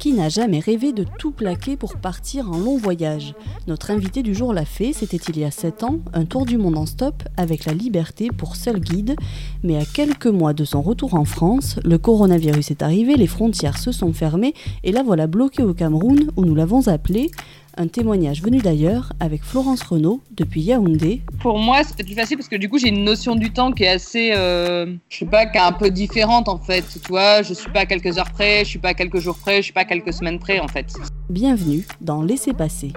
Qui n'a jamais rêvé de tout plaquer pour partir en long voyage Notre invité du jour l'a fait, c'était il y a 7 ans, un tour du monde en stop avec la liberté pour seul guide. Mais à quelques mois de son retour en France, le coronavirus est arrivé, les frontières se sont fermées et la voilà bloquée au Cameroun où nous l'avons appelé. Un témoignage venu d'ailleurs avec Florence Renaud depuis Yaoundé. Pour moi, c'était plus facile parce que du coup, j'ai une notion du temps qui est assez, euh, je sais pas, qui est un peu différente en fait. Tu vois, je suis pas à quelques heures près, je suis pas à quelques jours près, je suis pas à quelques semaines près en fait. Bienvenue dans Laissez passer.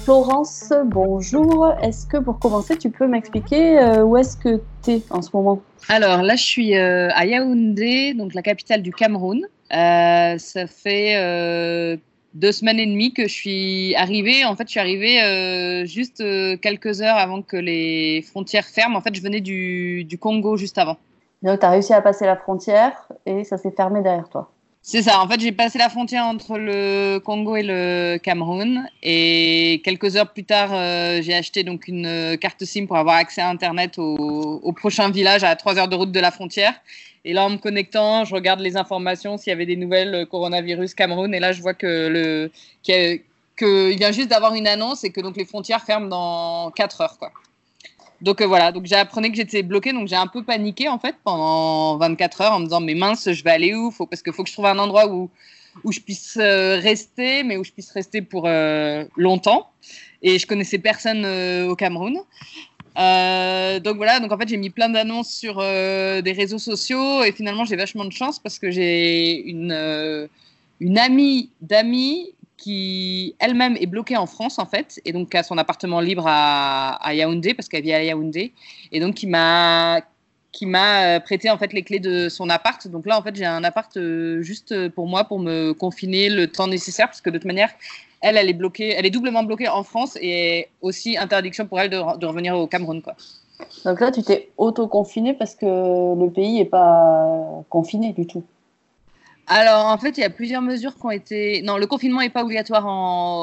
Florence, bonjour. Est-ce que pour commencer, tu peux m'expliquer euh, où est-ce que tu es en ce moment? Alors là, je suis euh, à Yaoundé, donc la capitale du Cameroun. ça fait deux semaines et demie que je suis arrivée. En fait, je suis arrivée euh, juste euh, quelques heures avant que les frontières ferment. En fait, je venais du, du Congo juste avant. Donc, tu as réussi à passer la frontière et ça s'est fermé derrière toi. C'est ça. En fait, j'ai passé la frontière entre le Congo et le Cameroun. Et quelques heures plus tard, euh, j'ai acheté donc une carte SIM pour avoir accès à Internet au, au prochain village à trois heures de route de la frontière. Et là, en me connectant, je regarde les informations s'il y avait des nouvelles euh, coronavirus Cameroun. Et là, je vois que le qu'il vient juste d'avoir une annonce et que donc les frontières ferment dans 4 heures, quoi. Donc euh, voilà, donc j'ai appris que j'étais bloquée, donc j'ai un peu paniqué en fait pendant 24 heures en me disant mais mince, je vais aller où? Parce qu'il faut que je trouve un endroit où où je puisse euh, rester, mais où je puisse rester pour longtemps. Et je connaissais personne au Cameroun. Euh, donc voilà, donc en fait j'ai mis plein d'annonces sur euh, des réseaux sociaux et finalement j'ai vachement de chance parce que j'ai une, euh, amie d'amis qui elle-même est bloquée en France en fait et donc a son appartement libre à Yaoundé parce qu'elle vit à Yaoundé et donc qui m'a qui m'a prêté en fait les clés de son appart. Donc là en fait j'ai un appart juste pour moi pour me confiner le temps nécessaire parce que de toute manière elle, elle est bloquée, elle est doublement bloquée en France et aussi interdiction pour elle de, revenir au Cameroun. Quoi. Donc là, tu t'es auto-confiné parce que le pays n'est pas confiné du tout. Alors, en fait, il y a plusieurs mesures qui ont été. Non, le confinement n'est pas obligatoire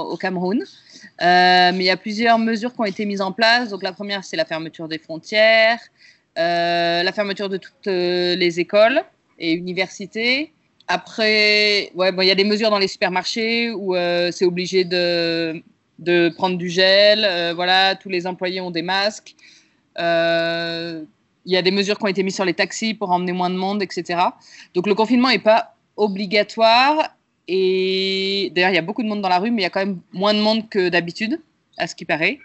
au Cameroun, euh, mais il y a plusieurs mesures qui ont été mises en place. Donc, la première, c'est la fermeture des frontières, euh, la fermeture de toutes euh, les écoles et universités, après, ouais, bon, il y a des mesures dans les supermarchés où euh, c'est obligé de, de, prendre du gel. Euh, voilà, tous les employés ont des masques. Euh, il y a des mesures qui ont été mises sur les taxis pour emmener moins de monde, etc. Donc le confinement n'est pas obligatoire. Et d'ailleurs, il y a beaucoup de monde dans la rue, mais il y a quand même moins de monde que d'habitude, à ce qui paraît.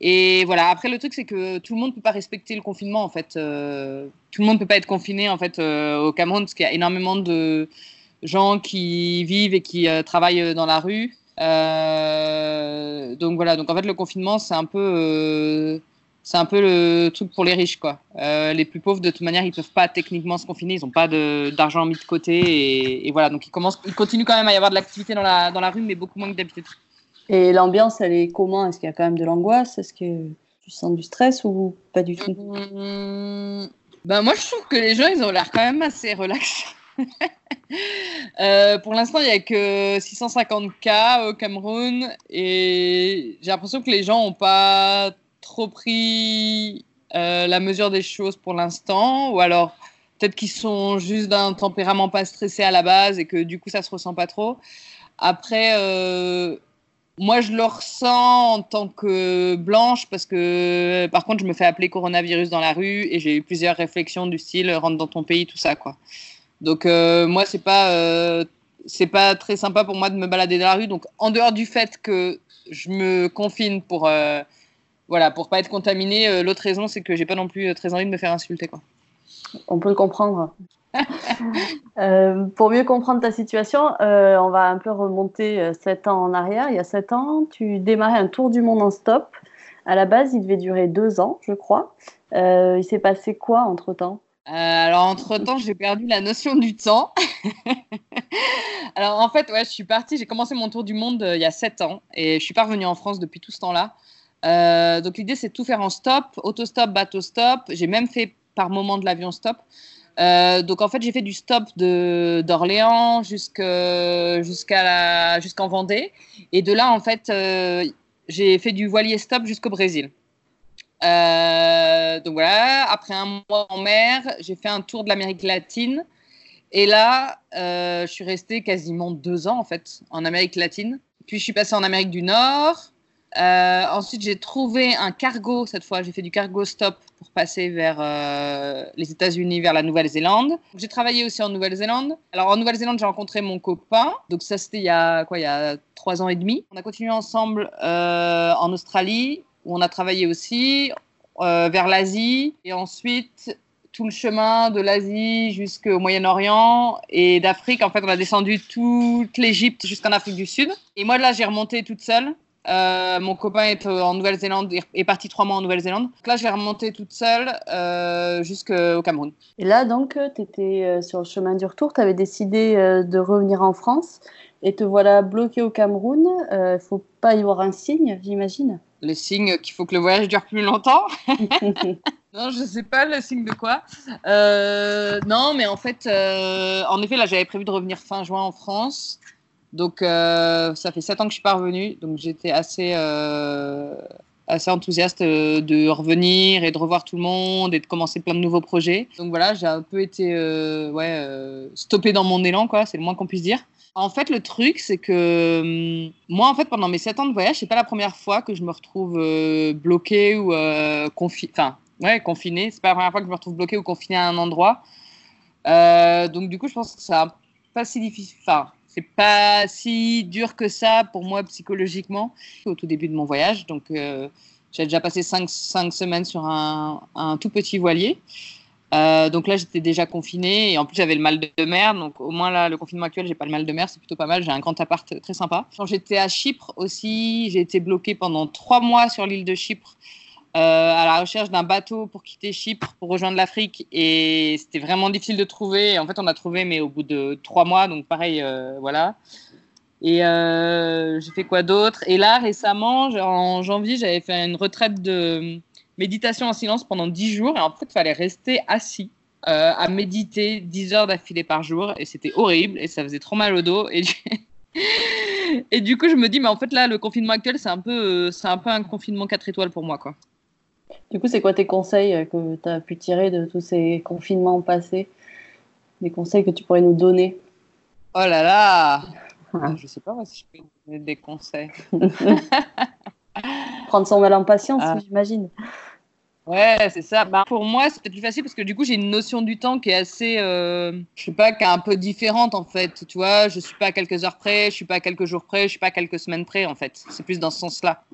Et voilà, après le truc c'est que tout le monde ne peut pas respecter le confinement en fait. Euh, tout le monde ne peut pas être confiné en fait euh, au Cameroun parce qu'il y a énormément de gens qui vivent et qui euh, travaillent dans la rue. donc voilà, donc en fait le confinement c'est un peu c'est un peu le truc pour les riches quoi. les plus pauvres de toute manière ils peuvent pas techniquement se confiner, ils n'ont pas d'argent mis de côté et, voilà donc ils continuent quand même à y avoir de l'activité dans la dans la rue mais beaucoup moins que d'habitude. Et l'ambiance, elle est comment? Est-ce qu'il y a quand même de l'angoisse? Est-ce que tu sens du stress ou pas du tout? Ben Moi, je trouve que les gens, ils ont l'air quand même assez relaxés. euh, pour l'instant, il n'y a que 650 cas au Cameroun et j'ai l'impression que les gens n'ont pas trop pris euh, la mesure des choses pour l'instant ou alors peut-être qu'ils sont juste d'un tempérament pas stressé à la base et que du coup ça se ressent pas trop. Après, euh, moi, je le ressens en tant que blanche parce que, par contre, je me fais appeler coronavirus dans la rue et j'ai eu plusieurs réflexions du style rentre dans ton pays, tout ça, quoi. Donc, euh, moi, c'est pas, euh, c'est pas très sympa pour moi de me balader dans la rue. Donc, en dehors du fait que je me confine pour, euh, voilà, pour pas être contaminée, l'autre raison, c'est que j'ai pas non plus très envie de me faire insulter, quoi. On peut le comprendre. Euh, pour mieux comprendre ta situation, euh, on va un peu remonter 7 euh, ans en arrière. Il y a 7 ans, tu démarrais un tour du monde en stop. À la base, il devait durer 2 ans, je crois. il s'est passé quoi entre-temps? Alors, entre-temps, j'ai perdu la notion du temps. alors, en fait, ouais, je suis partie, j'ai commencé mon tour du monde il y a 7 ans et je suis pas revenue en France depuis tout ce temps-là. donc, l'idée, c'est de tout faire en stop, autostop, bateau-stop. J'ai même fait par moment de l'avion stop. Euh, donc en fait, j'ai fait du stop d'Orléans jusqu'à jusqu'en Vendée. Et de là, en fait, euh, j'ai fait du voilier stop jusqu'au Brésil. Euh, donc voilà, après un mois en mer, j'ai fait un tour de l'Amérique latine. Et là, je suis restée quasiment deux ans en fait en Amérique latine. Puis je suis passée en Amérique du Nord. Euh, ensuite, j'ai trouvé un cargo cette fois. J'ai fait du cargo stop pour passer vers euh, les États-Unis, vers la Nouvelle-Zélande. J'ai travaillé aussi en Nouvelle-Zélande. Alors en Nouvelle-Zélande, j'ai rencontré mon copain. Donc ça, c'était il y a quoi Il y a trois ans et demi. On a continué ensemble euh, en Australie où on a travaillé aussi vers l'Asie et ensuite tout le chemin de l'Asie jusqu'au Moyen-Orient et d'Afrique. En fait, on a descendu toute l'Égypte jusqu'en Afrique du Sud. Et moi, là, j'ai remonté toute seule. Euh, mon copain est en Nouvelle-Zélande, est parti trois mois en Nouvelle-Zélande. Donc là, je vais remonter toute seule euh, jusqu'au Cameroun. Et là, donc, tu étais euh, sur le chemin du retour, tu avais décidé de revenir en France et te voilà bloqué au Cameroun. Il ne faut pas y voir un signe, j'imagine Le signe qu'il faut que le voyage dure plus longtemps Non, je sais pas le signe de quoi. non, mais en fait, en effet, là, j'avais prévu de revenir fin juin en France. Donc, euh, ça fait sept ans que je suis pas revenue. Donc, j'étais assez, euh, assez enthousiaste euh, de revenir et de revoir tout le monde et de commencer plein de nouveaux projets. Donc, voilà, j'ai un peu été ouais, stoppée dans mon élan, quoi. C'est le moins qu'on puisse dire. En fait, le truc, c'est que hum, moi, en fait, pendant mes sept ans de voyage, c'est pas la première fois que je me retrouve bloquée ou confinée. Enfin, ouais, confinée. C'est pas la première fois que je me retrouve bloquée ou confinée à un endroit. donc, du coup, je pense que ça pas si difficile. Enfin, c'est pas si dur que ça pour moi psychologiquement au tout début de mon voyage. Donc, euh, j'ai déjà passé cinq, cinq, semaines sur un, un tout petit voilier. Euh, donc là, j'étais déjà confinée et en plus j'avais le mal de mer. Donc au moins là, le confinement actuel, j'ai pas le mal de mer, c'est plutôt pas mal. J'ai un grand appart très sympa. Quand j'étais à Chypre aussi, j'ai été bloquée pendant trois mois sur l'île de Chypre à la recherche d'un bateau pour quitter Chypre, pour rejoindre l'Afrique. Et c'était vraiment difficile de trouver. En fait, on a trouvé, mais au bout de trois mois. Donc, pareil, euh, voilà. Et euh, j'ai fait quoi d'autre? Et là, récemment, en janvier, j'avais fait une retraite de méditation en silence pendant dix jours. Et en fait, il fallait rester assis à méditer dix heures d'affilée par jour. Et c'était horrible. Et ça faisait trop mal au dos. Et du coup, je me dis, mais en fait, là, le confinement actuel, c'est un peu, un peu un confinement 4 étoiles pour moi, quoi. Du coup, c'est quoi tes conseils euh, que tu as pu tirer de tous ces confinements passés? Des conseils que tu pourrais nous donner? Oh là là ah. Je sais pas si je peux donner des conseils. Prendre son mal en patience, ah. j'imagine. Ouais, c'est ça. Bah, pour moi, c'est peut-être plus facile parce que du coup, j'ai une notion du temps qui est assez, euh, je sais pas, qui est un peu différente en fait. Tu vois, je suis pas à quelques heures près, je suis pas à quelques jours près, je suis pas à quelques semaines près en fait. C'est plus dans ce sens-là.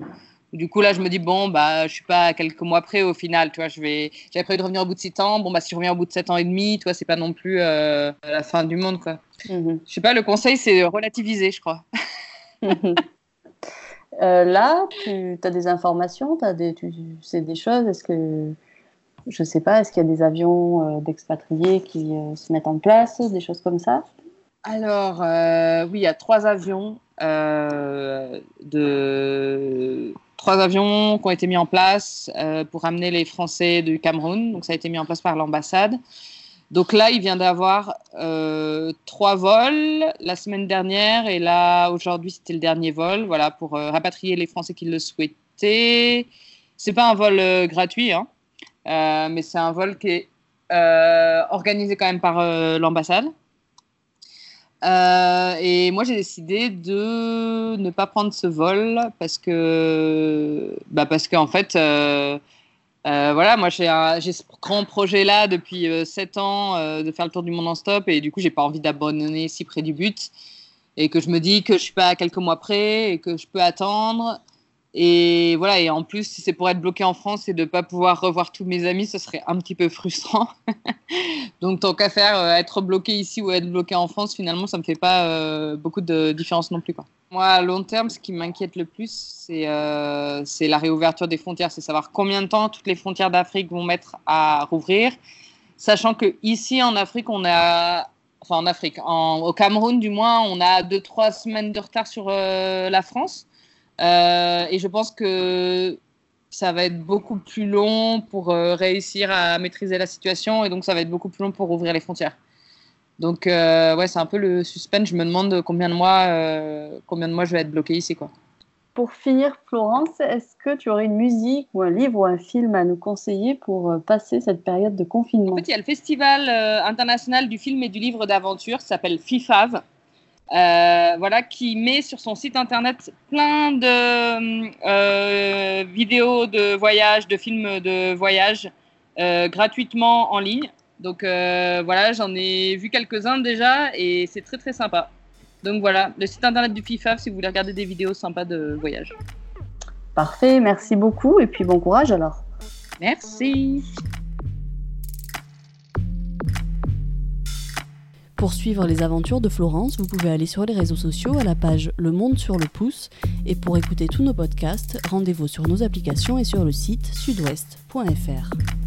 Du coup, là, je me dis, bon, bah, je suis pas à quelques mois près au final. Tu vois, je vais, j'avais prévu de revenir au bout de 7 ans. Bon, bah, si je reviens au bout de 7 ans et demi, tu vois, c'est pas non plus euh, la fin du monde, quoi. Mhm. Je sais pas, le conseil, c'est relativiser, je crois. Euh, là, tu as des informations, as des, tu sais des choses. Est-ce que, je sais pas, est-ce qu'il y a des avions euh, d'expatriés qui se mettent en place, des choses comme ça? Alors, oui, il y a trois avions de trois avions qui ont été mis en place euh, pour amener les Français du Cameroun. Donc, ça a été mis en place par l'ambassade. Donc là, il vient d'avoir euh, trois vols la semaine dernière et là, aujourd'hui, c'était le dernier vol, voilà, pour euh, rapatrier les Français qui le souhaitaient. C'est pas un vol gratuit, hein, mais c'est un vol qui est organisé quand même par l'ambassade. Euh, et moi, j'ai décidé de ne pas prendre ce vol parce que, bah parce qu'en fait, euh, euh, voilà, moi j'ai ce grand projet là depuis 7 ans de faire le tour du monde en stop et du coup, j'ai pas envie d'abandonner si près du but et que je me dis que je suis pas à quelques mois près et que je peux attendre et voilà, et en plus, si c'est pour être bloqué en France et de ne pas pouvoir revoir tous mes amis, ce serait un petit peu frustrant. Donc, tant qu'à faire, euh, être bloqué ici ou être bloqué en France, finalement, ça ne me fait pas euh, beaucoup de différence non plus. Moi, à long terme, ce qui m'inquiète le plus, c'est euh, la réouverture des frontières. C'est savoir combien de temps toutes les frontières d'Afrique vont mettre à rouvrir. Sachant qu'ici, en Afrique, on a enfin en Afrique, au Cameroun du moins, on a deux trois semaines de retard sur la France. Euh, et je pense que ça va être beaucoup plus long pour euh, réussir à maîtriser la situation et donc ça va être beaucoup plus long pour ouvrir les frontières. Donc euh, ouais, c'est un peu le suspense. Je me demande combien de mois, combien de mois je vais être bloqué ici, quoi. pour finir, Florence, est-ce que tu aurais une musique ou un livre ou un film à nous conseiller pour euh, passer cette période de confinement? En fait, il y a le Festival euh, international du film et du livre d'aventure qui s'appelle FIFAV. Euh, voilà, qui met sur son site internet plein de vidéos de voyage, de films de voyage gratuitement en ligne. Donc voilà, j'en ai vu quelques-uns déjà et c'est très très sympa. Donc voilà, le site internet du FIFA si vous voulez regarder des vidéos sympas de voyage. Parfait, merci beaucoup et puis bon courage alors. Merci. Pour suivre les aventures de Florence, vous pouvez aller sur les réseaux sociaux à la page Le Monde sur le pouce. Et pour écouter tous nos podcasts, rendez-vous sur nos applications et sur le site sudouest.fr.